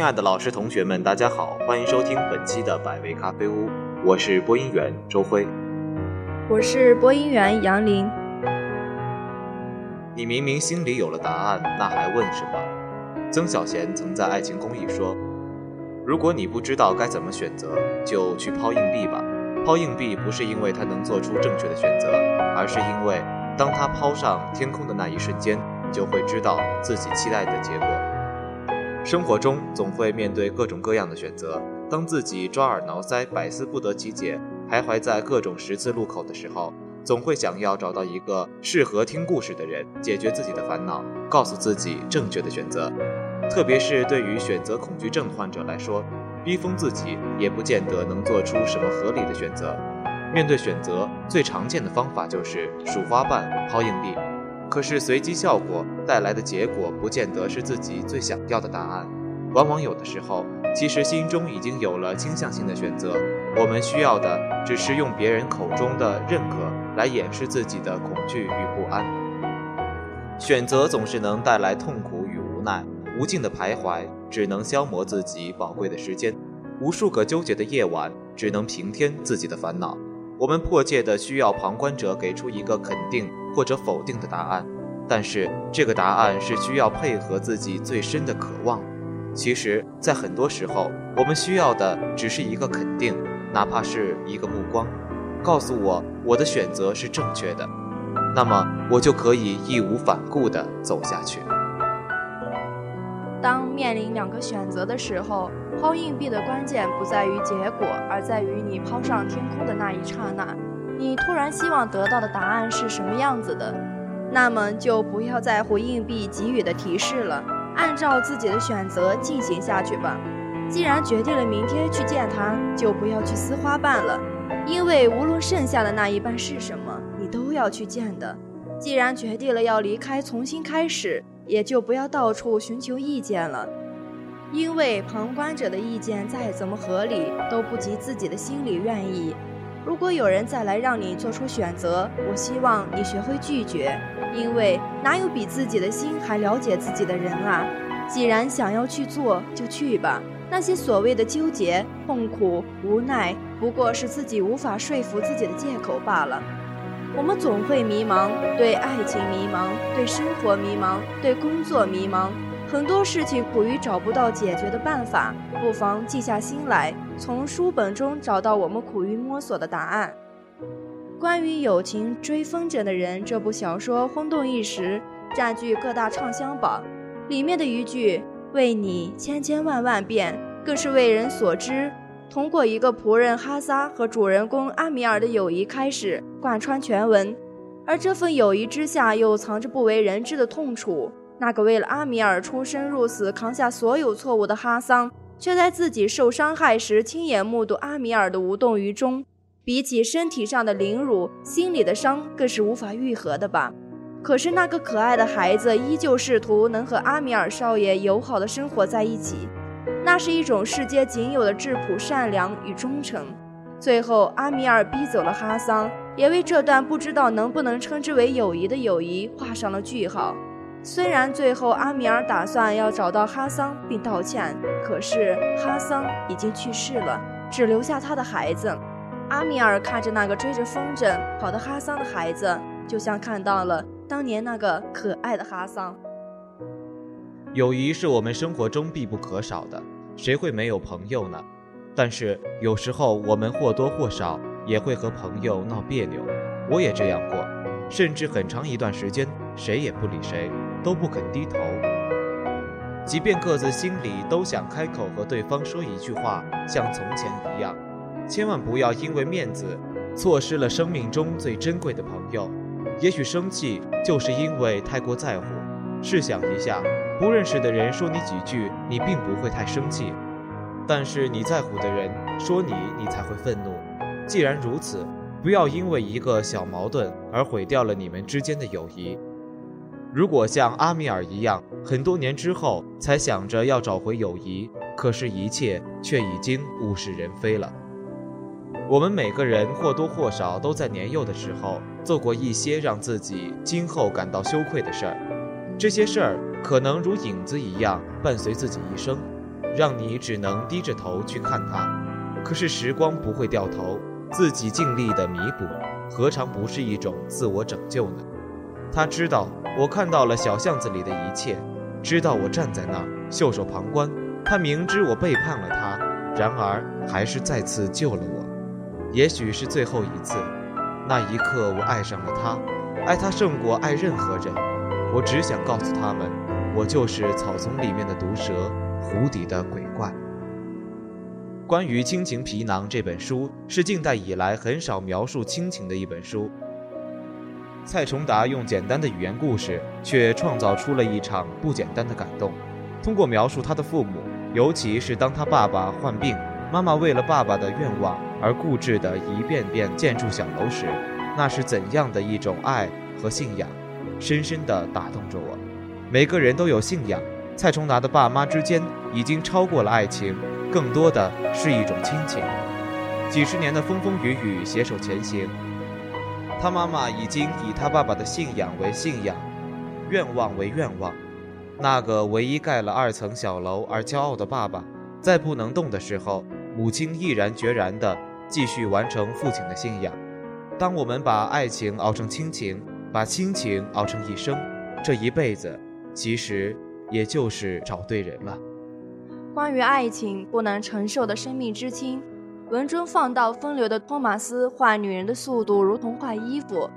亲爱的老师、同学们，大家好，欢迎收听本期的百味咖啡屋，我是播音员周辉，我是播音员杨林。你明明心里有了答案，那还问什么？曾小贤曾在《爱情公寓》说：“如果你不知道该怎么选择，就去抛硬币吧。抛硬币不是因为它能做出正确的选择，而是因为当它抛上天空的那一瞬间，你就会知道自己期待的结果。”生活中总会面对各种各样的选择，当自己抓耳挠腮、百思不得其解，徘徊在各种十字路口的时候。总会想要找到一个适合听故事的人，解决自己的烦恼，告诉自己正确的选择。特别是对于选择恐惧症患者来说，逼疯自己也不见得能做出什么合理的选择。面对选择，最常见的方法就是数花瓣、抛硬币。可是随机效果带来的结果，不见得是自己最想要的答案。往往有的时候，其实心中已经有了倾向性的选择，我们需要的只是用别人口中的认可。来掩饰自己的恐惧与不安。选择总是能带来痛苦与无奈，无尽的徘徊只能消磨自己宝贵的时间，无数个纠结的夜晚只能平添自己的烦恼。我们迫切的需要旁观者给出一个肯定或者否定的答案，但是这个答案是需要配合自己最深的渴望。其实，在很多时候，我们需要的只是一个肯定，哪怕是一个目光。告诉我我的选择是正确的，那么我就可以义无反顾地走下去。当面临两个选择的时候，抛硬币的关键不在于结果，而在于你抛上天空的那一刹那。你突然希望得到的答案是什么样子的？那么就不要在乎硬币给予的提示了，按照自己的选择进行下去吧。既然决定了明天去见他，就不要去撕花瓣了。因为无论剩下的那一半是什么，你都要去见的。既然决定了要离开，重新开始，也就不要到处寻求意见了。因为旁观者的意见再怎么合理，都不及自己的心里愿意。如果有人再来让你做出选择，我希望你学会拒绝，因为哪有比自己的心还了解自己的人啊？既然想要去做，就去吧。那些所谓的纠结、痛苦、无奈，不过是自己无法说服自己的借口罢了。我们总会迷茫，对爱情迷茫，对生活迷茫，对工作迷茫，很多事情苦于找不到解决的办法。不妨静下心来，从书本中找到我们苦于摸索的答案。关于友情追风筝的人这部小说轰动一时，占据各大畅销榜。里面的一句。为你千千万万遍，更是为人所知。通过一个仆人哈萨和主人公阿米尔的友谊开始贯穿全文，而这份友谊之下又藏着不为人知的痛楚。那个为了阿米尔出生入死、扛下所有错误的哈桑，却在自己受伤害时亲眼目睹阿米尔的无动于衷。比起身体上的凌辱，心里的伤更是无法愈合的吧。可是那个可爱的孩子依旧试图能和阿米尔少爷友好的生活在一起，那是一种世间仅有的质朴、善良与忠诚。最后，阿米尔逼走了哈桑，也为这段不知道能不能称之为友谊的友谊画上了句号。虽然最后阿米尔打算要找到哈桑并道歉，可是哈桑已经去世了，只留下他的孩子。阿米尔看着那个追着风筝跑的哈桑的孩子，就像看到了。当年那个可爱的哈桑，友谊是我们生活中必不可少的，谁会没有朋友呢？但是有时候我们或多或少也会和朋友闹别扭，我也这样过，甚至很长一段时间谁也不理谁，都不肯低头。即便各自心里都想开口和对方说一句话，像从前一样，千万不要因为面子，错失了生命中最珍贵的朋友。也许生气就是因为太过在乎。试想一下，不认识的人说你几句，你并不会太生气；但是你在乎的人说你，你才会愤怒。既然如此，不要因为一个小矛盾而毁掉了你们之间的友谊。如果像阿米尔一样，很多年之后才想着要找回友谊，可是，一切却已经物是人非了。我们每个人或多或少都在年幼的时候做过一些让自己今后感到羞愧的事儿，这些事儿可能如影子一样伴随自己一生。让你只能低着头去看它。可是时光不会掉头，自己尽力的弥补，何尝不是一种自我拯救呢？他知道我看到了小巷子里的一切，知道我站在那儿袖手旁观。他明知我背叛了他，然而还是再次救了我。也许是最后一次，那一刻我爱上了他，爱他胜过爱任何人。我只想告诉他们，我就是草丛里面的毒蛇，湖底的鬼怪。关于亲情皮囊这本书，是近代以来很少描述亲情的一本书。蔡崇达用简单的语言故事，却创造出了一场不简单的感动。通过描述他的父母，尤其是当他爸爸患病，妈妈为了爸爸的愿望而固执地一遍遍建筑小楼时，那是怎样的一种爱和信仰，深深地打动着我。每个人都有信仰，蔡崇达的爸妈之间已经超过了爱情，更多的是一种亲情。几十年的风风雨雨，携手前行。他妈妈已经以他爸爸的信仰为信仰，愿望为愿望。那个唯一盖了二层小楼而骄傲的爸爸，在不能动的时候，母亲毅然决然地继续完成父亲的信仰。当我们把爱情熬成亲情，把亲情熬成一生，这一辈子其实也就是找对人了。关于爱情不能承受的生命之轻。文中放到风流的托马斯换女人的速度如同换衣服。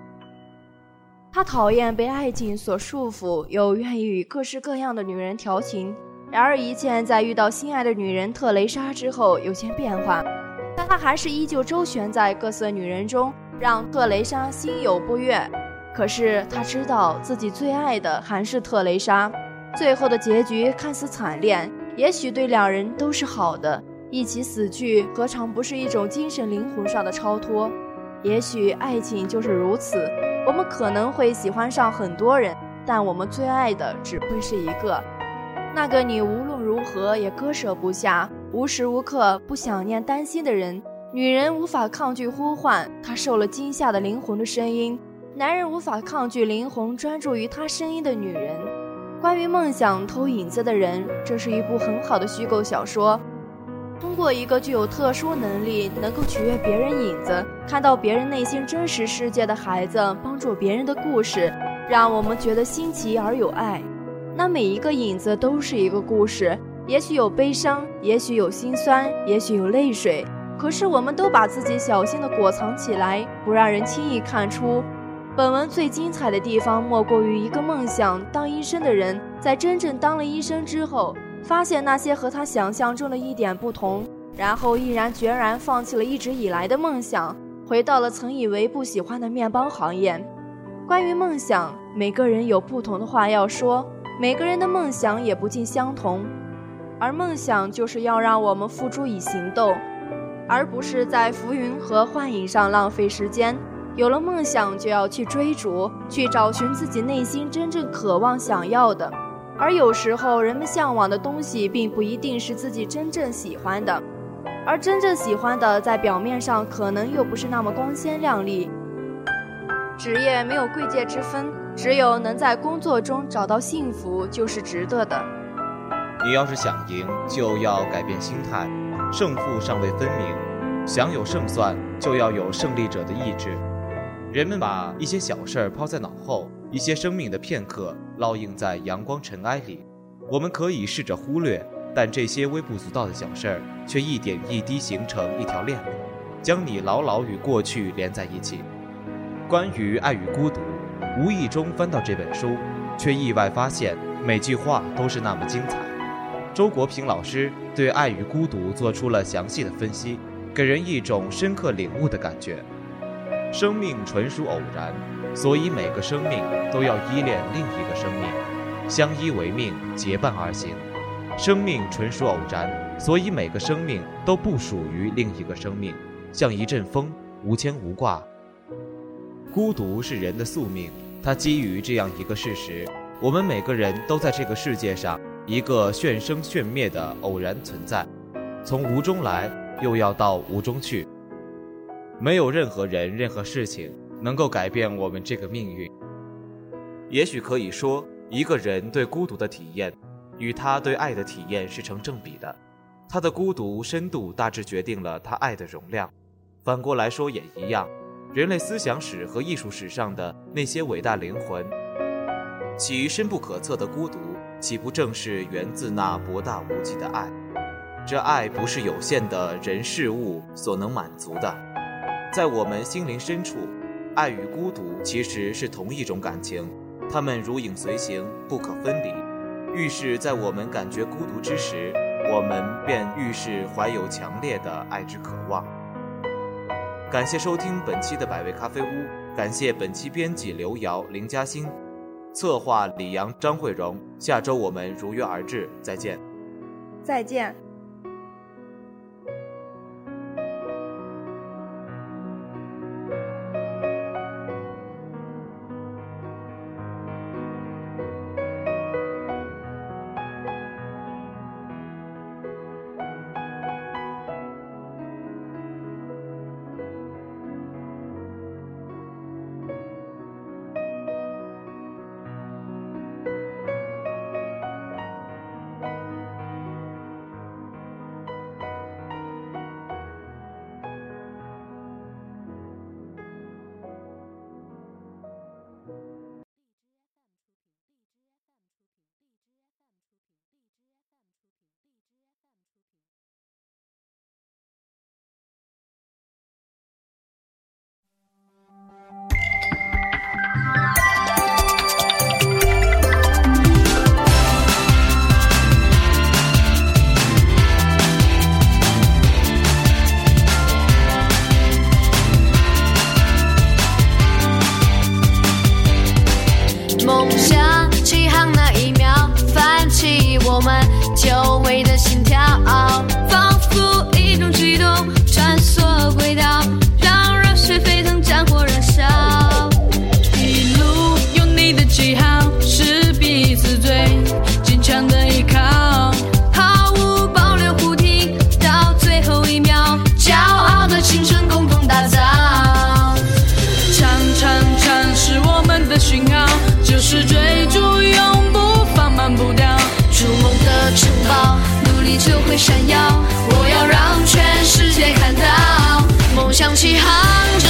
他讨厌被爱情所束缚，又愿意与各式各样的女人调情。然而一切在遇到心爱的女人特蕾莎之后有些变化，但他还是依旧周旋在各色女人中，让特蕾莎心有不悦。可是他知道自己最爱的还是特蕾莎。最后的结局看似惨烈，也许对两人都是好的。一起死去，何尝不是一种精神灵魂上的超脱？也许爱情就是如此。我们可能会喜欢上很多人，但我们最爱的只会是一个，那个你无论如何也割舍不下、无时无刻不想念、担心的人。女人无法抗拒呼唤她受了惊吓的灵魂的声音，男人无法抗拒灵魂专注于他声音的女人。关于梦想偷影子的人，这是一部很好的虚构小说。通过一个具有特殊能力、能够取悦别人影子、看到别人内心真实世界的孩子，帮助别人的故事，让我们觉得新奇而有爱。那每一个影子都是一个故事，也许有悲伤，也许有心酸，也许有泪水。可是我们都把自己小心地裹藏起来，不让人轻易看出。本文最精彩的地方，莫过于一个梦想当医生的人，在真正当了医生之后。发现那些和他想象中的一点不同，然后毅然决然放弃了一直以来的梦想，回到了曾以为不喜欢的面包行业。关于梦想，每个人有不同的话要说，每个人的梦想也不尽相同。而梦想就是要让我们付诸以行动，而不是在浮云和幻影上浪费时间。有了梦想，就要去追逐，去找寻自己内心真正渴望想要的。而有时候，人们向往的东西并不一定是自己真正喜欢的，而真正喜欢的，在表面上可能又不是那么光鲜亮丽。职业没有贵贱之分，只有能在工作中找到幸福，就是值得的。你要是想赢，就要改变心态。胜负尚未分明，想有胜算，就要有胜利者的意志。人们把一些小事儿抛在脑后。一些生命的片刻烙印在阳光尘埃里，我们可以试着忽略，但这些微不足道的小事儿却一点一滴形成一条链，将你牢牢与过去连在一起。关于爱与孤独，无意中翻到这本书，却意外发现每句话都是那么精彩。周国平老师对爱与孤独做出了详细的分析，给人一种深刻领悟的感觉。生命纯属偶然。所以每个生命都要依恋另一个生命，相依为命，结伴而行。生命纯属偶然，所以每个生命都不属于另一个生命，像一阵风，无牵无挂。孤独是人的宿命，它基于这样一个事实：我们每个人都在这个世界上一个炫生炫灭的偶然存在，从无中来，又要到无中去。没有任何人、任何事情。能够改变我们这个命运。也许可以说，一个人对孤独的体验，与他对爱的体验是成正比的。他的孤独深度大致决定了他爱的容量。反过来说也一样，人类思想史和艺术史上的那些伟大灵魂，其深不可测的孤独，岂不正是源自那博大无际的爱？这爱不是有限的人事物所能满足的，在我们心灵深处，爱与孤独其实是同一种感情，它们如影随形，不可分离。愈是在我们感觉孤独之时，我们便愈是怀有强烈的爱之渴望。感谢收听本期的百味咖啡屋，感谢本期编辑刘瑶、林嘉欣，策划李阳、张慧荣。下周我们如约而至，再见。再见。闪耀我要让全世界看到梦想起航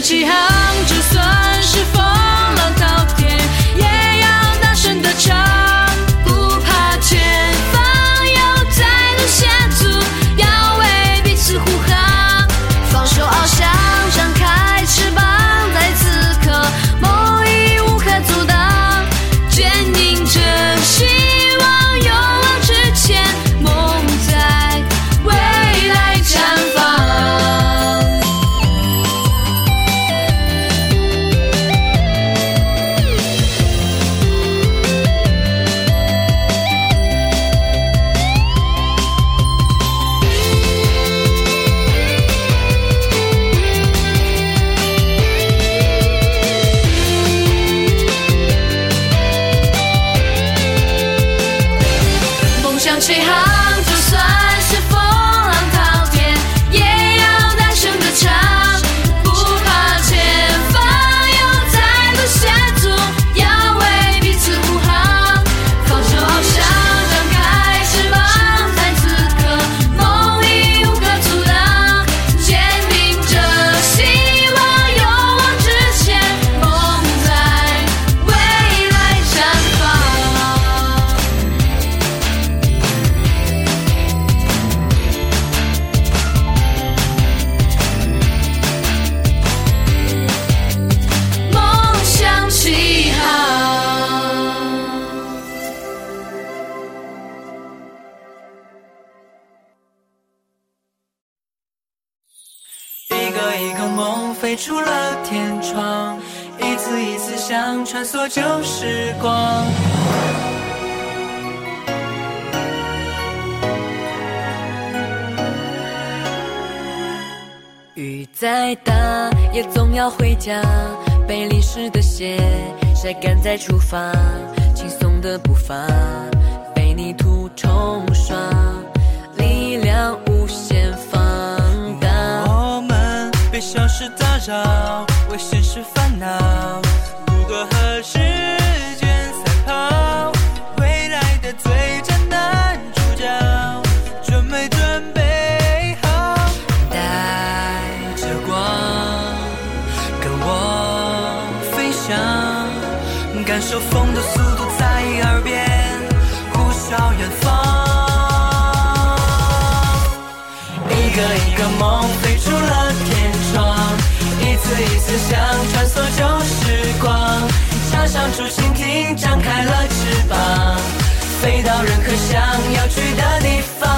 就飞出了天窗，一次一次想穿梭旧时光。雨再大也总要回家，被淋湿的鞋晒干再出发，轻松的步伐被泥土冲刷，是打扰，为现实烦恼，如何和时间赛跑？未来的最佳男主角，准没准备好？带着光跟我飞翔，感受风的速度在耳边呼啸远方。一个一个梦飞出了天，一次一次想穿梭旧时光，插上竹蜻蜓，张开了翅膀，飞到任何想要去的地方。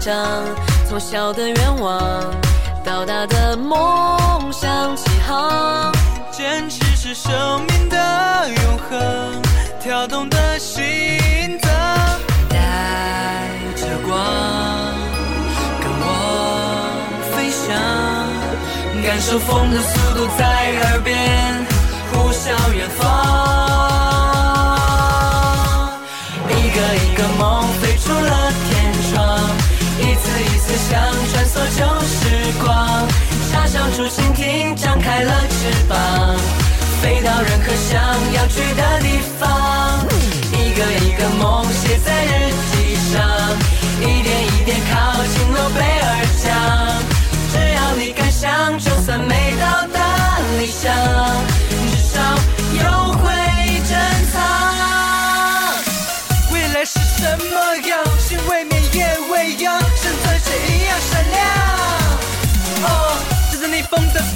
长，从小的愿望到大的梦想起航。坚持是生命的永恒，跳动的心脏。带着光跟我飞翔，感受风的速度在耳边呼啸远方。旧时光，插上竹蜻蜓，张开了翅膀，飞到任何想要去的地方。一个一个梦写在日记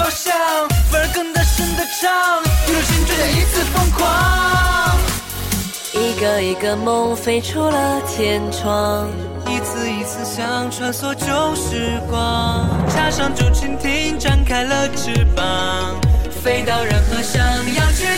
方向，反而更大声的唱，一路青春一次疯狂。一个一个梦飞出了天窗，一次一次想穿梭旧时光，插上竹蜻蜓展开了翅膀，飞到任何想要去。